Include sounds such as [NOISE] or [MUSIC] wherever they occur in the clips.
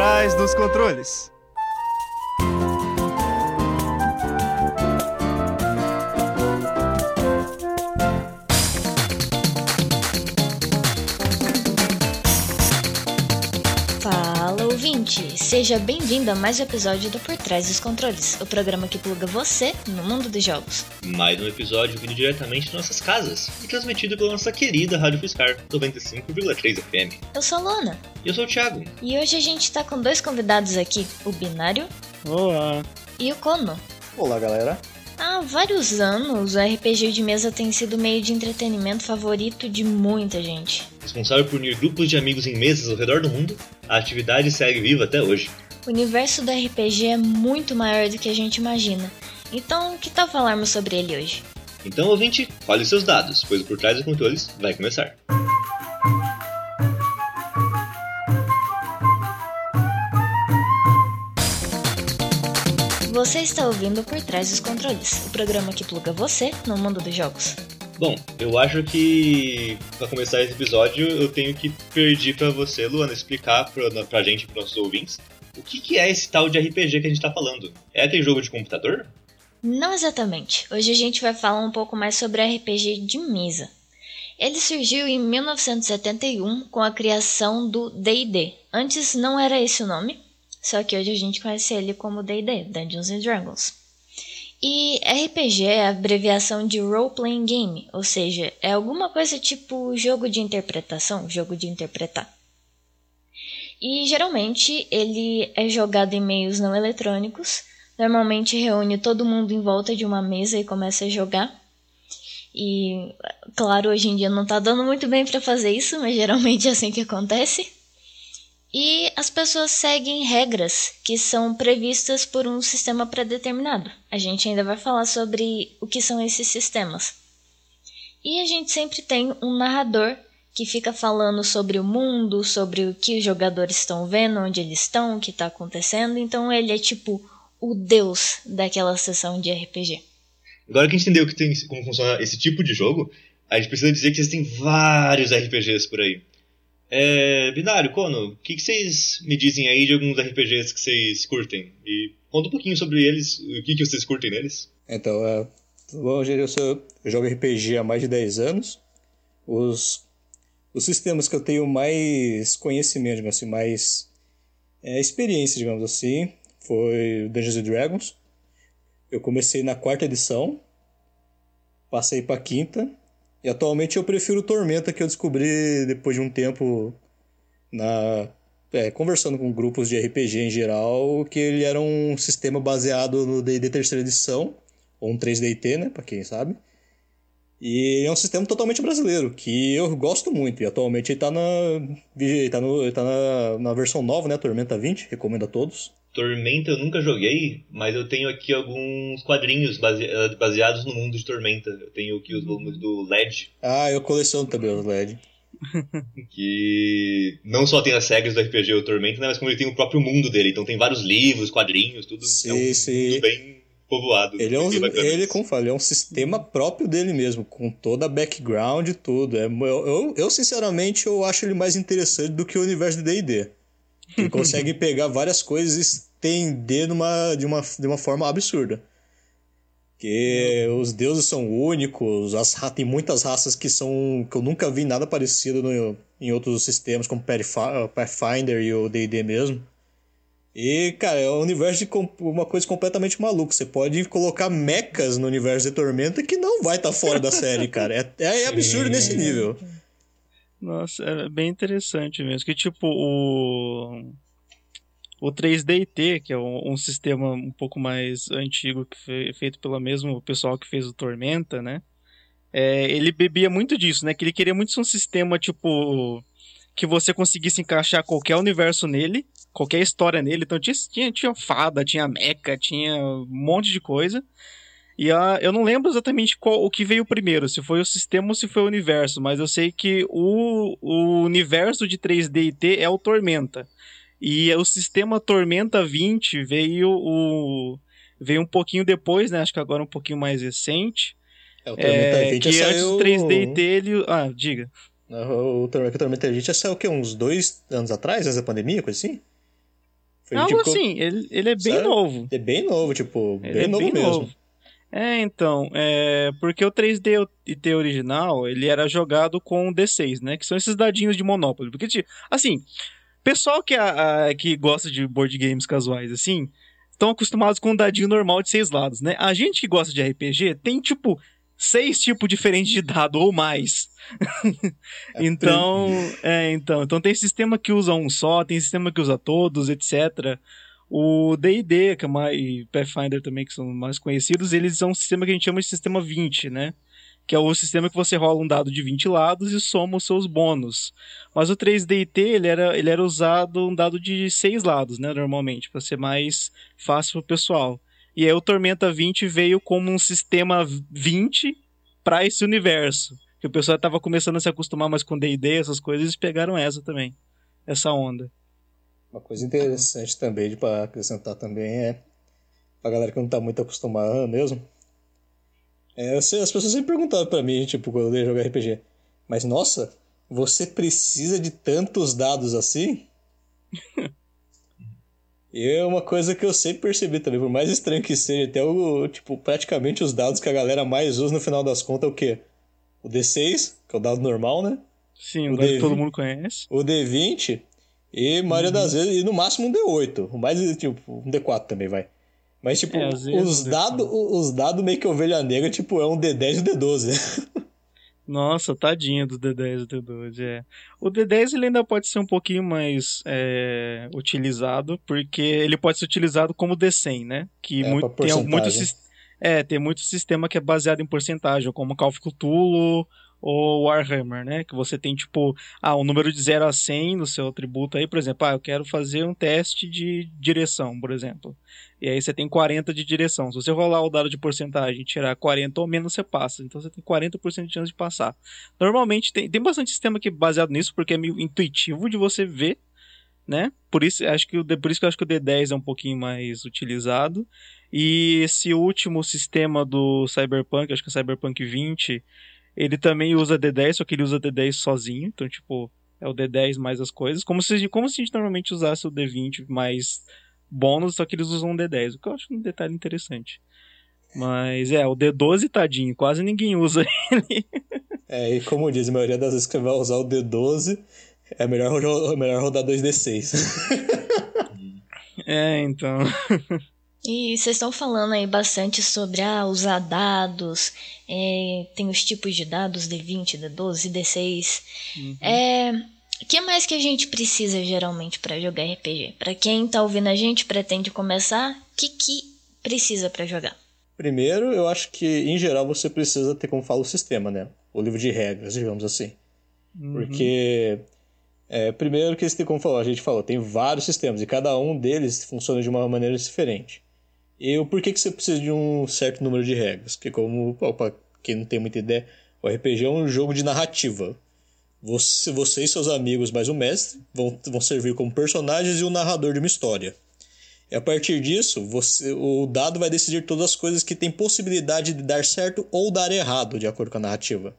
trás dos controles. Ouvinte, seja bem-vindo a mais um episódio do Por Trás dos Controles, o programa que pluga você no mundo dos jogos. Mais um episódio vindo diretamente de nossas casas e transmitido pela nossa querida Rádio Fiscar 95,3 FM. Eu sou a Luana E eu sou o Thiago. e hoje a gente tá com dois convidados aqui, o Binário Olá. e o Kono. Olá, galera. Há vários anos, o RPG de mesa tem sido o meio de entretenimento favorito de muita gente. Responsável por unir grupos de amigos em mesas ao redor do mundo, a atividade segue viva até hoje. O universo do RPG é muito maior do que a gente imagina, então que tal falarmos sobre ele hoje? Então, ouvinte, os seus dados, pois o Por Trás dos Controles vai começar. Você está ouvindo Por Trás dos Controles, o programa que pluga você no mundo dos jogos. Bom, eu acho que para começar esse episódio eu tenho que pedir para você, Luana, explicar pra, pra gente, pros nossos ouvintes, o que, que é esse tal de RPG que a gente tá falando. É aquele jogo de computador? Não exatamente. Hoje a gente vai falar um pouco mais sobre RPG de mesa. Ele surgiu em 1971 com a criação do D&D. Antes não era esse o nome, só que hoje a gente conhece ele como D&D, Dungeons and Dragons. E RPG é a abreviação de Role Playing Game, ou seja, é alguma coisa tipo jogo de interpretação, jogo de interpretar. E geralmente ele é jogado em meios não eletrônicos, Normalmente reúne todo mundo em volta de uma mesa e começa a jogar. E, claro, hoje em dia não tá dando muito bem para fazer isso, mas geralmente é assim que acontece. E as pessoas seguem regras que são previstas por um sistema pré-determinado. A gente ainda vai falar sobre o que são esses sistemas. E a gente sempre tem um narrador que fica falando sobre o mundo, sobre o que os jogadores estão vendo, onde eles estão, o que está acontecendo. Então ele é tipo o deus daquela sessão de RPG. Agora que a gente entendeu que tem, como funciona esse tipo de jogo, a gente precisa dizer que existem vários RPGs por aí. É, Binário, Kono, o que, vocês me dizem aí de alguns RPGs que vocês curtem? E conta um pouquinho sobre eles, o que, que vocês curtem neles. Então, é, gente, eu, sou, eu jogo RPG há mais de 10 anos. Os, os sistemas que eu tenho mais conhecimento, digamos assim, mais é, experiência, digamos assim, foi Dungeons and Dragons. Eu comecei na quarta edição, passei pra quinta, e atualmente eu prefiro Tormenta, que eu descobri depois de um tempo na é, conversando com grupos de RPG em geral, que ele era um sistema baseado no D&D terceira edição, ou um 3DT, né, pra quem sabe. E é um sistema totalmente brasileiro, que eu gosto muito. E atualmente ele tá na, ele tá no, ele tá na, na versão nova, né, Tormenta 20, recomendo a todos. Tormenta eu nunca joguei, mas eu tenho aqui alguns quadrinhos base- eh, baseados no mundo de Tormenta. Eu tenho aqui os volumes do LED, Ah, eu coleciono também os LED. [LAUGHS] que não só tem as regras do RPG o Tormenta, né, mas como ele tem o próprio mundo dele. Então tem vários livros, quadrinhos, tudo. Sim, é um sim. mundo bem povoado. Ele é, um, ele, como fala, ele é um sistema próprio dele mesmo, com toda a background e tudo. É, eu, eu, eu, sinceramente, eu acho ele mais interessante do que o universo de D&D. Ele [LAUGHS] consegue pegar várias coisas e estender numa, de, uma, de uma forma absurda. Que os deuses são únicos, as, tem muitas raças que são que eu nunca vi nada parecido no, em outros sistemas, como Pathfi- Pathfinder e o D&D mesmo. E, cara, é um universo de uma coisa completamente maluca. Você pode colocar mechas no universo de Tormenta que não vai estar fora da série, cara. É, é [LAUGHS] absurdo nesse nível. Nossa, é bem interessante mesmo. Que tipo, o. O 3DT, que é um, um sistema um pouco mais antigo, que foi feito pelo mesmo pessoal que fez o Tormenta, né? É, ele bebia muito disso, né? Que ele queria muito ser um sistema, tipo. Que você conseguisse encaixar qualquer universo nele, qualquer história nele. Então tinha, tinha, tinha fada, tinha mecha, tinha um monte de coisa. E a, eu não lembro exatamente qual, o que veio primeiro, se foi o sistema ou se foi o universo, mas eu sei que o, o universo de 3D e T é o Tormenta. E o sistema Tormenta 20 veio o veio um pouquinho depois, né? Acho que agora um pouquinho mais recente. É, o Tormenta É, 20 que já antes saiu... do 3D e T ele, ah, diga. O Tormenta, o Tormenta 20 já saiu o quê? Uns dois anos atrás, antes da pandemia, coisa assim? Foi, Algo tipo, assim, ele, ele é bem Sério? novo. É bem novo, tipo, Ele bem é novo bem mesmo. novo. É, então, é, porque o 3D e T original, ele era jogado com o D6, né? Que são esses dadinhos de Monopoly. Porque, tipo, assim, pessoal que, a- a- que gosta de board games casuais, assim, estão acostumados com um dadinho normal de seis lados, né? A gente que gosta de RPG tem, tipo, seis tipos diferentes de dado ou mais. [LAUGHS] É Então, é, então, então tem sistema que usa um só, tem sistema que usa todos, etc. O D&D, que é mais, Pathfinder também, que são mais conhecidos, eles são um sistema que a gente chama de sistema 20, né? Que é o sistema que você rola um dado de 20 lados e soma os seus bônus. Mas o 3D&T, ele era, ele era usado um dado de 6 lados, né, normalmente, para ser mais fácil pro pessoal. E aí o Tormenta 20 veio como um sistema 20 para esse universo. Que o pessoal tava começando a se acostumar mais com D&D, essas coisas, e pegaram essa também. Essa onda. Uma coisa interessante também de pra acrescentar também é pra galera que não tá muito acostumada mesmo. É, as pessoas sempre perguntavam pra mim, tipo, quando eu ia jogar RPG. Mas nossa, você precisa de tantos dados assim? [LAUGHS] E é uma coisa que eu sempre percebi também, por mais estranho que seja, até o, tipo, praticamente os dados que a galera mais usa no final das contas é o quê? O D6, que é o dado normal, né? Sim, O o dado que D20. todo mundo conhece. o D20 e maioria das vezes, e no máximo um D8. O mais, tipo, um D4 também vai. Mas, tipo, É, às vezes os D4. dados os dados meio que ovelha negra, tipo, é um D10 e um D12. [LAUGHS] Nossa, tadinho do D10 e do D12, é. O D10 ele ainda pode ser um pouquinho mais é, utilizado, porque ele pode ser utilizado como D100, né? Que É, muito, tem muito, é, tem muito sistema que é baseado em porcentagem, como Call of Cthulhu ou Warhammer, né? Que você tem, tipo, ah, um número de 0 a 100 no seu atributo aí, por exemplo, ah, eu quero fazer um teste de direção, por exemplo. E aí você tem 40 de direção. Se você rolar o dado de porcentagem e tirar 40 ou menos, você passa. Então você tem 40% de chance de passar. Normalmente tem, tem bastante sistema que é baseado nisso, porque é meio intuitivo de você ver, né? Por isso, acho que por isso que eu acho que o D10 é um pouquinho mais utilizado. E esse último sistema do Cyberpunk, acho que é o Cyberpunk 20, ele também usa D10, só que ele usa D10 sozinho. Então, tipo, é o D10 mais as coisas. Como se, como se a gente normalmente usasse o D20 mais bônus, só que eles usam um D10, o que eu acho um detalhe interessante. Mas é, o D12, tadinho, quase ninguém usa [LAUGHS] ele. É, e como diz, a maioria das vezes que vai usar o D12, é melhor, é melhor rodar 2D6. [LAUGHS] É, então. [LAUGHS] E vocês estão falando aí bastante sobre ah, usar dados, é, tem os tipos de dados, D20, D12, D6. É, o que mais que a gente precisa geralmente para jogar RPG? Para quem tá ouvindo a gente, pretende começar, o que, que precisa para jogar? Primeiro, eu acho que, em geral, você precisa ter, como fala, o sistema, né? O livro de regras, digamos assim. Uhum. Porque, é, primeiro que esse, como falou, a gente falou, tem vários sistemas e cada um deles funciona de uma maneira diferente. E o porquê que você precisa de um certo número de regras? Que como, pô, pra quem não tem muita ideia, o RPG é um jogo de narrativa. Você, você e seus amigos, mais o mestre, vão, vão servir como personagens e o narrador de uma história. E a partir disso, você, o dado vai decidir todas as coisas que têm possibilidade de dar certo ou dar errado, de acordo com a narrativa.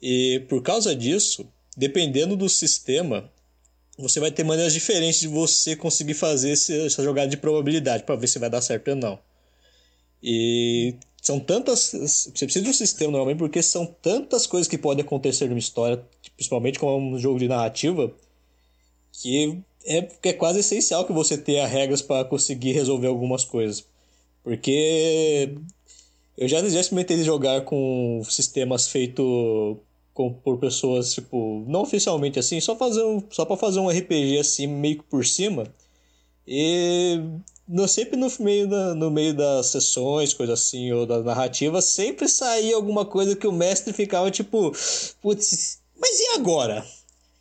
E por causa disso, dependendo do sistema, você vai ter maneiras diferentes de você conseguir fazer essa jogada de probabilidade para ver se vai dar certo ou não. E são tantas. Você precisa de um sistema normalmente porque são tantas coisas que podem acontecer numa história, principalmente com um jogo de narrativa, que é, que é quase essencial que você tenha regras para conseguir resolver algumas coisas. Porque eu já, já experimentei jogar com sistemas feitos com, por pessoas, tipo, não oficialmente assim, só, fazer um, só pra fazer um RPG assim, meio que por cima. E no, sempre no meio, da, no meio das sessões, coisa assim, ou da narrativa, sempre saía alguma coisa que o mestre ficava tipo, putz, mas e agora?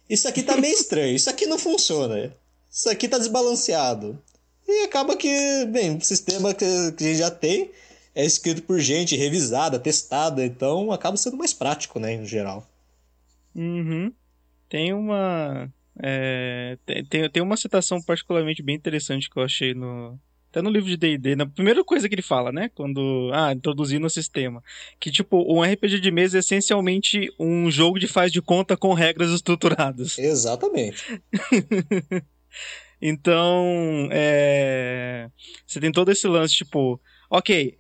Isso aqui tá meio estranho, isso aqui não funciona, isso aqui tá desbalanceado. E acaba que, bem, o sistema que, que a gente já tem é escrito por gente, revisada, testada, então acaba sendo mais prático, né, em geral. Uhum. Tem uma. é, tem, tem, tem uma citação particularmente bem interessante que eu achei no. Até no livro de D&D, na primeira coisa que ele fala, né? Quando. Ah, introduzindo o sistema. Que, tipo, um RPG de mesa é essencialmente um jogo de faz de conta com regras estruturadas. Exatamente. [LAUGHS] Então, é... você tem todo esse lance, tipo, ok,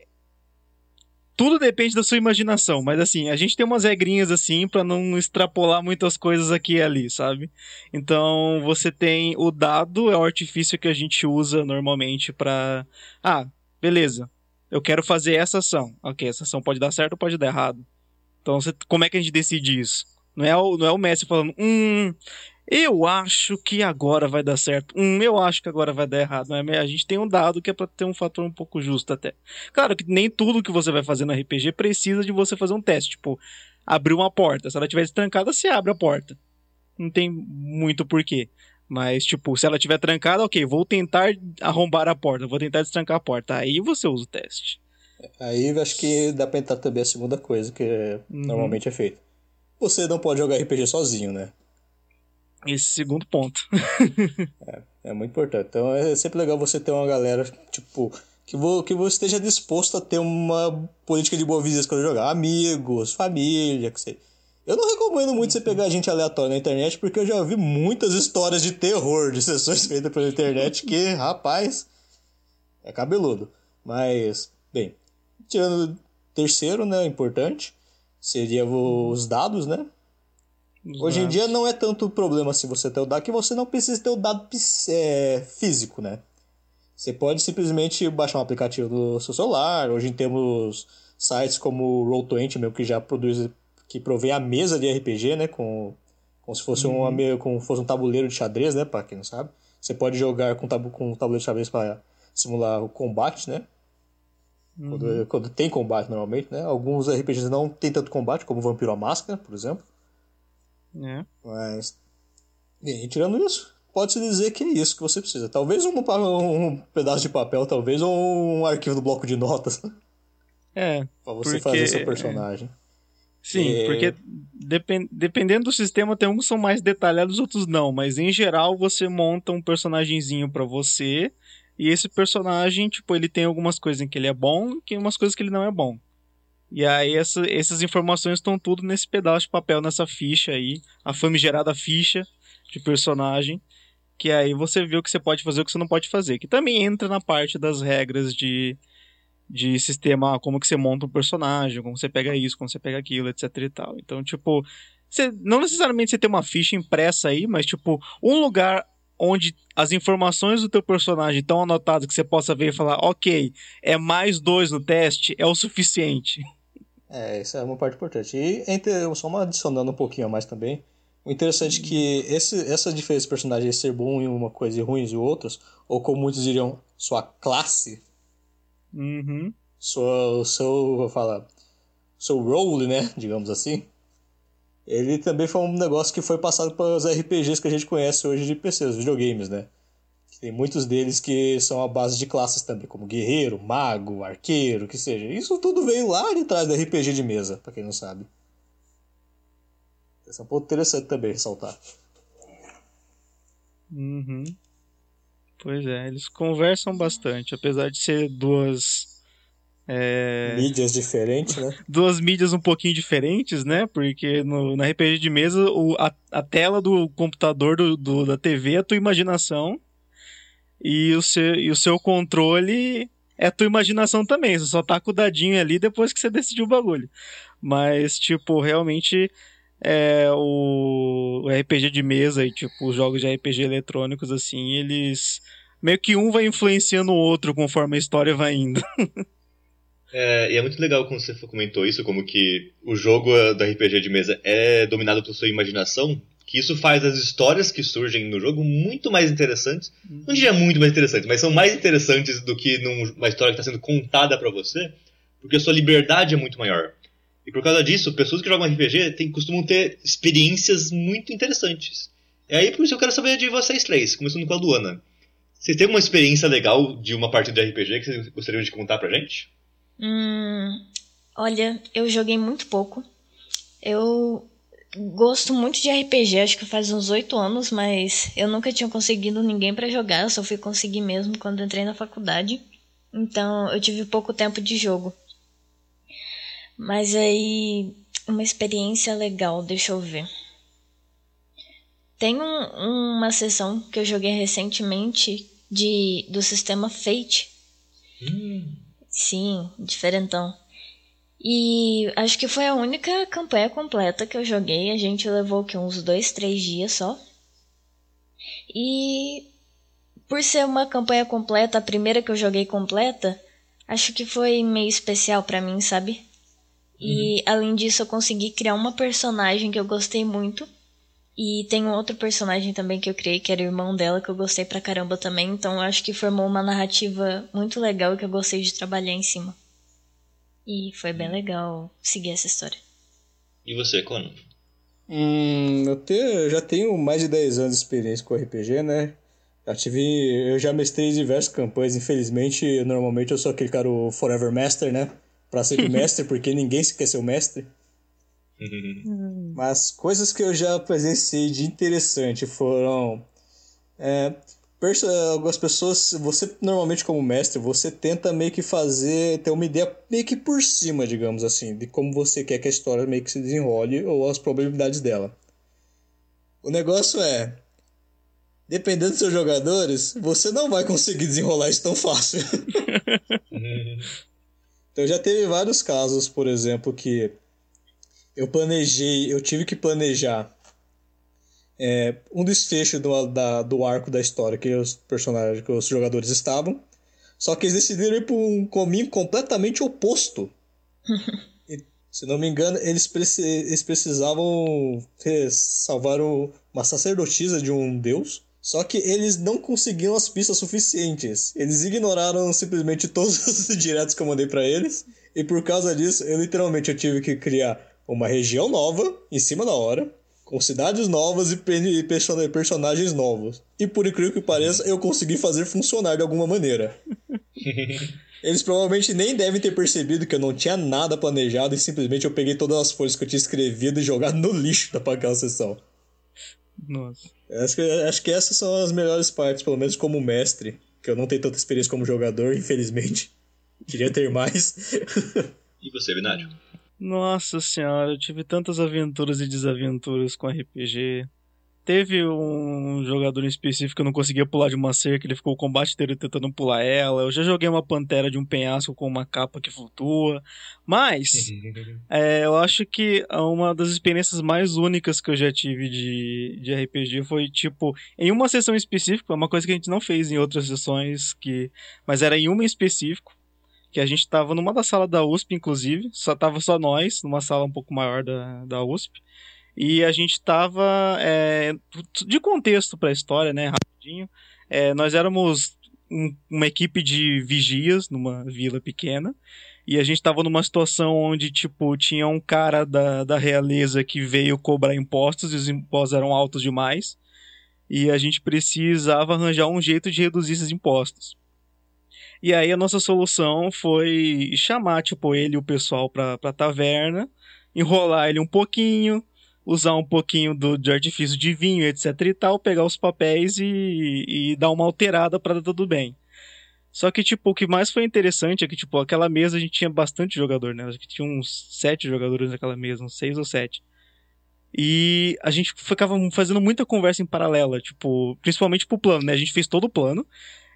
tudo depende da sua imaginação, mas assim, a gente tem umas regrinhas assim para não extrapolar muitas coisas aqui e ali, sabe? Então, você tem o dado, é o artifício que a gente usa normalmente para ah, beleza. Eu quero fazer essa ação. OK, essa ação pode dar certo ou pode dar errado. Então, você, como é que a gente decide isso? Não é o, não é o Messi falando, hum, eu acho que agora vai dar certo. Hum, eu acho que agora vai dar errado. Né? A gente tem um dado que é para ter um fator um pouco justo até. Claro que nem tudo que você vai fazer no RPG precisa de você fazer um teste. Tipo, abrir uma porta. Se ela estiver trancada, você abre a porta. Não tem muito porquê. Mas, tipo, se ela estiver trancada, ok, vou tentar arrombar a porta, vou tentar destrancar a porta. Aí você usa o teste. Aí acho que dá pra entrar também a segunda coisa que uhum. normalmente é feita. Você não pode jogar RPG sozinho, né? Esse segundo ponto. [LAUGHS] é, é muito importante. Então é sempre legal você ter uma galera, tipo, que, vo, que você esteja disposto a ter uma política de boa vizinhança quando jogar. Amigos, família, que sei. Eu não recomendo muito você pegar gente aleatória na internet, porque eu já ouvi muitas histórias de terror de sessões [LAUGHS] feitas pela internet que, rapaz, é cabeludo. Mas, bem, tirando terceiro, né, importante, seria os dados, né? Hoje em dia não é tanto problema se você ter o dado, que você não precisa ter o dado é, físico, né? Você pode simplesmente baixar um aplicativo no seu celular. Hoje temos sites como o Roll20 mesmo, que já produz, que provém a mesa de RPG, né? Com, como se fosse, uhum. uma, como fosse um tabuleiro de xadrez, né? Para quem não sabe. Você pode jogar com, tabu, com um tabuleiro de xadrez para simular o combate, né? Uhum. Quando, quando, tem combate normalmente, né? Alguns RPGs não tem tanto combate, como Vampiro à Máscara, por exemplo. É. Mas, tirando isso, pode-se dizer que é isso que você precisa. Talvez um, um pedaço de papel, talvez, ou um arquivo do bloco de notas. É. pra você porque... fazer seu personagem. Sim, é... porque depend... dependendo do sistema, tem uns que são mais detalhados, outros não. Mas em geral, você monta um personagemzinho para você. E esse personagem, tipo, ele tem algumas coisas em que ele é bom e algumas coisas que ele não é bom. E aí essa, essas informações estão tudo nesse pedaço de papel, nessa ficha aí, a famigerada ficha de personagem, que aí você vê o que você pode fazer e o que você não pode fazer, que também entra na parte das regras de, de sistema, como que você monta um personagem, como você pega isso, como você pega aquilo, etc e tal. Então, tipo, você, não necessariamente você tem uma ficha impressa aí, mas tipo, um lugar onde as informações do teu personagem estão anotadas que você possa ver e falar, ok, é mais dois no teste, é o suficiente. É, isso é uma parte importante. E entre, só uma adicionando um pouquinho a mais também. O interessante é que esse, essa diferença de personagem ser bom em uma coisa e ruim em outras, ou como muitos diriam, sua classe, uhum. sua, seu, vou falar, seu role, né, digamos assim, ele também foi um negócio que foi passado para os RPGs que a gente conhece hoje de PC, os videogames, né? Tem muitos deles que são a base de classes também, como guerreiro, mago, arqueiro, que seja. Isso tudo veio lá de trás do RPG de mesa, para quem não sabe. Esse é um ponto interessante também ressaltar. Uhum. Pois é, eles conversam bastante, apesar de ser duas. É... Mídias diferentes, né? [LAUGHS] Duas mídias um pouquinho diferentes, né? Porque no, na RPG de mesa, o, a, a tela do computador do, do, da TV é a tua imaginação e o seu, e o seu controle é tua imaginação também. Você só tá com o dadinho ali depois que você decidiu o bagulho. Mas, tipo, realmente é, o, RPG de mesa e, tipo, os jogos de RPG eletrônicos, assim, eles. Meio que um vai influenciando o outro conforme a história vai indo. [LAUGHS] É, e é muito legal quando você comentou isso, como que o jogo do RPG de mesa é dominado por sua imaginação, que isso faz as histórias que surgem no jogo muito mais interessantes. Não diria muito mais interessantes, mas são mais interessantes do que numa história que está sendo contada para você, porque a sua liberdade é muito maior. E por causa disso, pessoas que jogam RPG tem, costumam ter experiências muito interessantes. E aí, por isso eu quero saber de vocês três, começando com a Luana. Vocês têm uma experiência legal de uma partida de RPG que vocês gostariam de contar pra gente? Hum, olha, eu joguei muito pouco. Eu gosto muito de RPG, acho que faz uns oito anos, mas eu nunca tinha conseguido ninguém para jogar, só fui conseguir mesmo quando entrei na faculdade. Então eu tive pouco tempo de jogo. Mas aí, uma experiência legal, deixa eu ver. Tem um, uma sessão que eu joguei recentemente de do sistema Fate. Hum. Sim, diferentão. E acho que foi a única campanha completa que eu joguei. A gente levou que uns dois, três dias só. E por ser uma campanha completa, a primeira que eu joguei completa, acho que foi meio especial para mim, sabe? E Uhum. além disso, eu consegui criar uma personagem que eu gostei muito. E tem um outro personagem também que eu criei, que era o irmão dela, que eu gostei pra caramba também. Então eu acho que formou uma narrativa muito legal e que eu gostei de trabalhar em cima. E foi bem legal seguir essa história. E você, Conan? Hum, eu, te- eu já tenho mais de 10 anos de experiência com RPG, né? Já tive. Eu já mestrei diversas campanhas. Infelizmente, normalmente eu sou aquele cara o Forever Master, né? Pra ser [LAUGHS] mestre, porque ninguém se quer ser o mestre. Mas coisas que eu já presenciei de interessante foram. É, algumas pessoas, você normalmente como mestre, você tenta meio que fazer, ter uma ideia meio que por cima, digamos assim, de como você quer que a história meio que se desenrole ou as probabilidades dela. O negócio é, dependendo dos seus jogadores, você não vai conseguir desenrolar isso tão fácil. [LAUGHS] Então já teve vários casos, por exemplo, que eu planejei, eu tive que planejar é, um desfecho do, da, do arco da história que os personagens, que os jogadores estavam. Só que eles decidiram ir por um caminho completamente oposto. [LAUGHS] E, se não me engano, eles, preci- eles precisavam salvar o- uma sacerdotisa de um deus. Só que eles não conseguiam as pistas suficientes. Eles ignoraram simplesmente todos [LAUGHS] os diretos que eu mandei pra eles. E por causa disso, eu literalmente eu tive que criar uma região nova em cima da hora, com cidades novas e pe- person- personagens novos. E por incrível que pareça, eu consegui fazer funcionar de alguma maneira. [LAUGHS] Eles provavelmente nem devem ter percebido que eu não tinha nada planejado e simplesmente eu peguei todas as folhas que eu tinha escrevido e jogado no lixo da aquela sessão. Nossa. Acho que, acho que essas são as melhores partes, pelo menos como mestre, que eu não tenho tanta experiência como jogador, infelizmente. Queria ter mais. [LAUGHS] E você, Binário? Nossa senhora, eu tive tantas aventuras e desaventuras com RPG. Teve um jogador em específico que eu não conseguia pular de uma cerca, ele ficou o combate inteiro tentando pular ela. Eu já joguei uma pantera de um penhasco com uma capa que flutua. Mas, [LAUGHS] é, eu acho que uma das experiências mais únicas que eu já tive de, de RPG foi, tipo, em uma sessão específica, uma coisa que a gente não fez em outras sessões, que mas era em uma específico, que a gente tava numa da sala da USP, inclusive, só tava só nós, numa sala um pouco maior da, da USP, e a gente tava, é, de contexto pra história, né, rapidinho, é, nós éramos um- uma equipe de vigias numa vila pequena, e a gente tava numa situação onde, tipo, tinha um cara da, da realeza que veio cobrar impostos, e os impostos eram altos demais, e a gente precisava arranjar um jeito de reduzir esses impostos. E aí a nossa solução foi chamar, tipo, ele e o pessoal pra, pra taverna, enrolar ele um pouquinho, usar um pouquinho do, de artifício de vinho, etc e tal, pegar os papéis e, e dar uma alterada pra dar tudo bem. Só que, tipo, o que mais foi interessante é que, tipo, aquela mesa a gente tinha bastante jogador, né? Acho que tinha uns sete jogadores naquela mesa, uns seis ou sete. E a gente ficava fazendo muita conversa em paralela, tipo, principalmente pro plano, né? A gente fez todo o plano.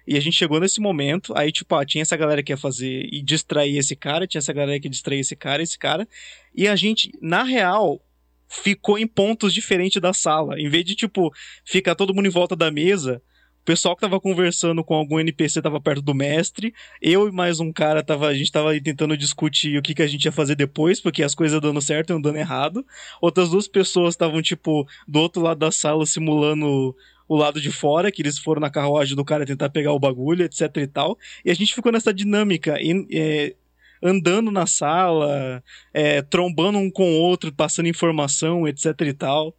E a gente chegou nesse momento, aí, tipo, ah, tinha essa galera que ia fazer e distrair esse cara, tinha essa galera que ia distrair esse cara, esse cara. E a gente, na real, ficou em pontos diferentes da sala. Em vez de, tipo, ficar todo mundo em volta da mesa, o pessoal que tava conversando com algum NPC tava perto do mestre, eu e mais um cara tava, a gente tava tentando discutir o que, que a gente ia fazer depois, porque as coisas dando certo e dando errado. Outras duas pessoas estavam, tipo, do outro lado da sala simulando o lado de fora, que eles foram na carruagem do cara tentar pegar o bagulho, etc e tal. E a gente ficou nessa dinâmica, em- é, andando na sala, é, trombando um com o outro, passando informação, etc e tal.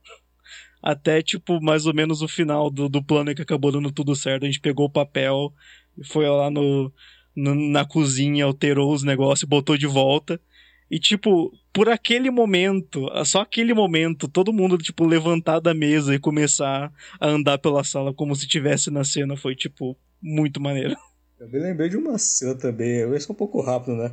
Até, tipo, mais ou menos o final do, do plano que acabou dando tudo certo. A gente pegou o papel, foi lá no, no- na cozinha, alterou os negócios, botou de volta. E, tipo, por aquele momento, só aquele momento, todo mundo, tipo, levantar da mesa e começar a andar pela sala como se tivesse na cena foi, tipo, muito maneiro. [LAUGHS] Eu me lembrei de uma cena também, vai ser um pouco rápido, né?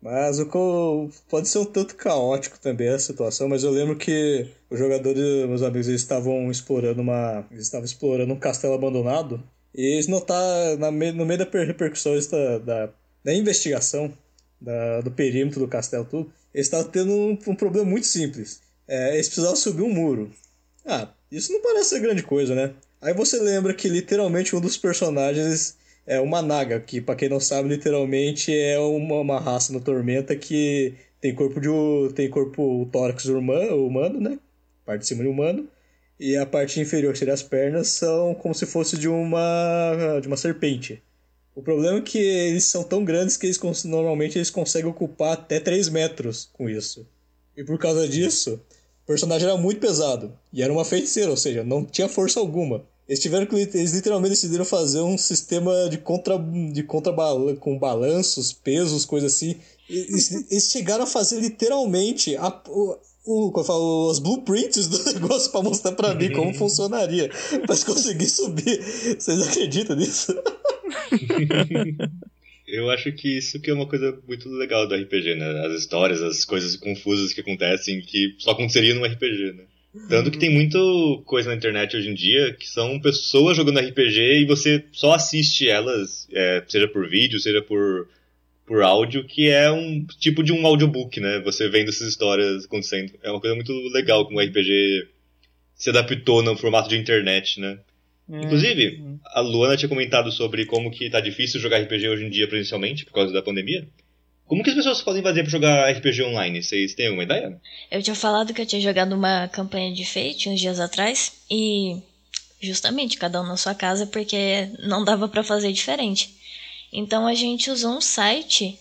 Mas o pode ser um tanto caótico também a situação, mas eu lembro que os jogadores, meus amigos, eles estavam explorando uma. Eles estavam explorando um castelo abandonado. E eles notaram, no meio da repercussão da, da, da investigação da, do perímetro do castelo, tudo, eles estavam tendo um, um problema muito simples. É, eles precisavam subir um muro. Ah, isso não parece ser grande coisa, né? Aí você lembra que literalmente um dos personagens é uma naga, que para quem não sabe, literalmente é uma, uma raça no Tormenta que tem corpo de tem corpo tórax humano, humano, né? Parte de cima de humano. E a parte inferior, que seria as pernas, são como se fosse de uma de uma serpente. O problema é que eles são tão grandes que eles normalmente eles conseguem ocupar até 3 metros com isso. E por causa disso, o personagem era muito pesado. E era uma feiticeira, ou seja, não tinha força alguma. Eles tiveram que. Eles literalmente decidiram fazer um sistema de contra. de contra com balanços, pesos, coisas assim. Eles, eles chegaram a fazer literalmente a, o, o, eu falo, os blueprints do [LAUGHS] negócio para mostrar para mim como funcionaria. Pra conseguir subir. Vocês acreditam nisso? [LAUGHS] Eu acho que isso que é uma coisa muito legal do RPG, né? As histórias, as coisas confusas que acontecem que só aconteceria no RPG, né? Tanto que tem muita coisa na internet hoje em dia que são pessoas jogando RPG e você só assiste elas, é, seja por vídeo, seja por, por áudio, que é um tipo de um audiobook, né? Você vendo essas histórias acontecendo. É uma coisa muito legal como o RPG se adaptou no formato de internet, né? É. Inclusive, a Luana tinha comentado sobre como que tá difícil jogar RPG hoje em dia presencialmente por causa da pandemia. Como que as pessoas podem fazer para jogar RPG online? Vocês têm alguma ideia? Eu tinha falado que eu tinha jogado uma campanha de Fate uns dias atrás e justamente cada um na sua casa porque não dava para fazer diferente. Então a gente usou um site,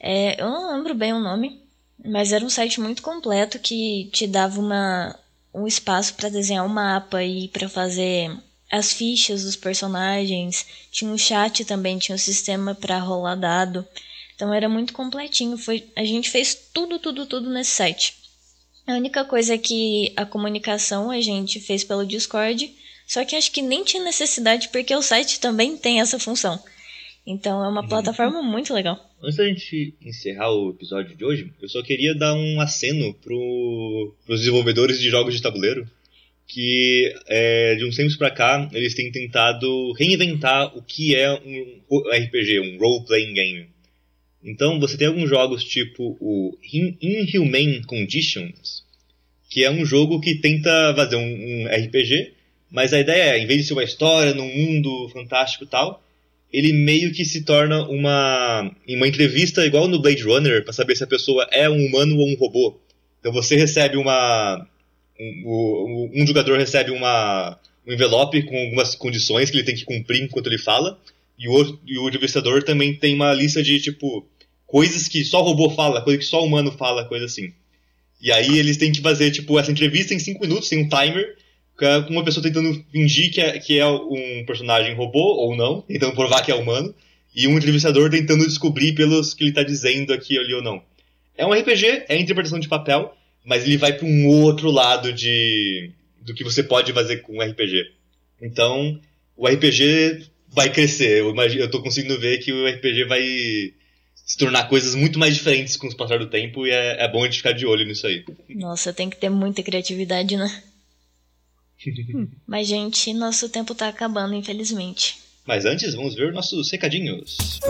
é, eu não lembro bem o nome, mas era um site muito completo que te dava uma, um espaço para desenhar um mapa e para fazer as fichas dos personagens. Tinha um chat também, tinha um sistema para rolar dado. Então era muito completinho. Foi, a gente fez tudo, tudo, tudo nesse site. A única coisa é que a comunicação a gente fez pelo Discord, só que acho que nem tinha necessidade porque o site também tem essa função. Então é uma uhum. plataforma muito legal. Antes da gente encerrar o episódio de hoje, eu só queria dar um aceno para os desenvolvedores de jogos de tabuleiro que é, de uns tempos para cá eles têm tentado reinventar o que é um RPG, um role-playing game. Então você tem alguns jogos tipo o Inhumane Conditions, que é um jogo que tenta fazer um, um, RPG, mas a ideia é, em vez de ser uma história num mundo fantástico e tal, ele meio que se torna uma, uma entrevista igual no Blade Runner, para saber se a pessoa é um humano ou um robô. Então você recebe uma. Um, um jogador recebe uma, um envelope com algumas condições que ele tem que cumprir enquanto ele fala. E o, e o entrevistador também tem uma lista de, tipo, coisas que só robô fala, coisa que só humano fala, coisa assim. E aí eles têm que fazer, tipo, essa entrevista em 5 minutos, tem um timer, uma pessoa tentando fingir que é, que é um personagem robô, ou não, tentando provar que é humano, e um entrevistador tentando descobrir pelos que ele está dizendo aqui ali ou não. É um RPG, é interpretação de papel, mas ele vai para um outro lado de do que você pode fazer com o RPG. Então, o RPG vai crescer. Eu, imagino, eu tô conseguindo ver que o RPG vai se tornar coisas muito mais diferentes com o passar do tempo e é, é bom a gente ficar de olho nisso aí. Nossa, tem que ter muita criatividade, né? [LAUGHS] Mas, gente, nosso tempo tá acabando, infelizmente. Mas antes, vamos ver nossos recadinhos.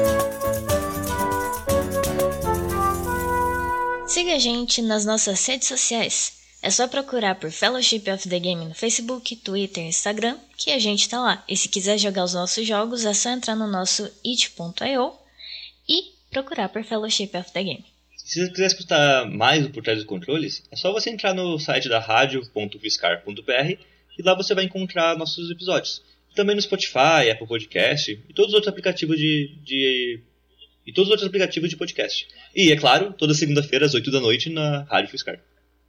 Siga a gente nas nossas redes sociais. É só procurar por Fellowship of the Game no Facebook, Twitter e Instagram, que a gente tá lá. E se quiser jogar os nossos jogos, é só entrar no nosso it.io e procurar por Fellowship of the Game. Se você quiser escutar mais do Por Trás dos Controles, é só você entrar no site da radio.viscar.br e lá você vai encontrar nossos episódios. Também no Spotify, Apple Podcast e todos os outros aplicativos de, de e todos os outros aplicativos de podcast. E, é claro, toda segunda-feira às 8 da noite na Rádio Fiscar.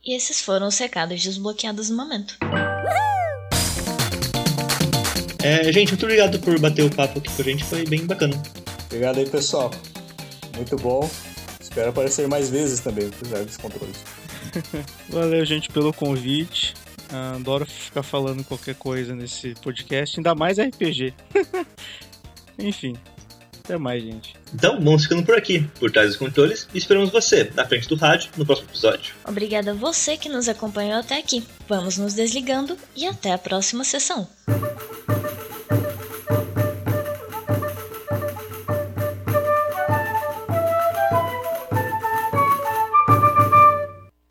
E esses foram os recados desbloqueados no momento. É, gente, muito obrigado por bater o papo aqui com a gente, foi bem bacana. Obrigado aí, pessoal. Muito bom. Espero aparecer mais vezes também, apesar dos controles. [LAUGHS] Valeu, gente, pelo convite. Ah, adoro ficar falando qualquer coisa nesse podcast, ainda mais RPG. [LAUGHS] Enfim, Até mais, gente. Então, vamos ficando por aqui, por trás dos controles, e esperamos você, na frente do rádio, no próximo episódio. Obrigada a você que nos acompanhou até aqui. Vamos nos desligando e até a próxima sessão.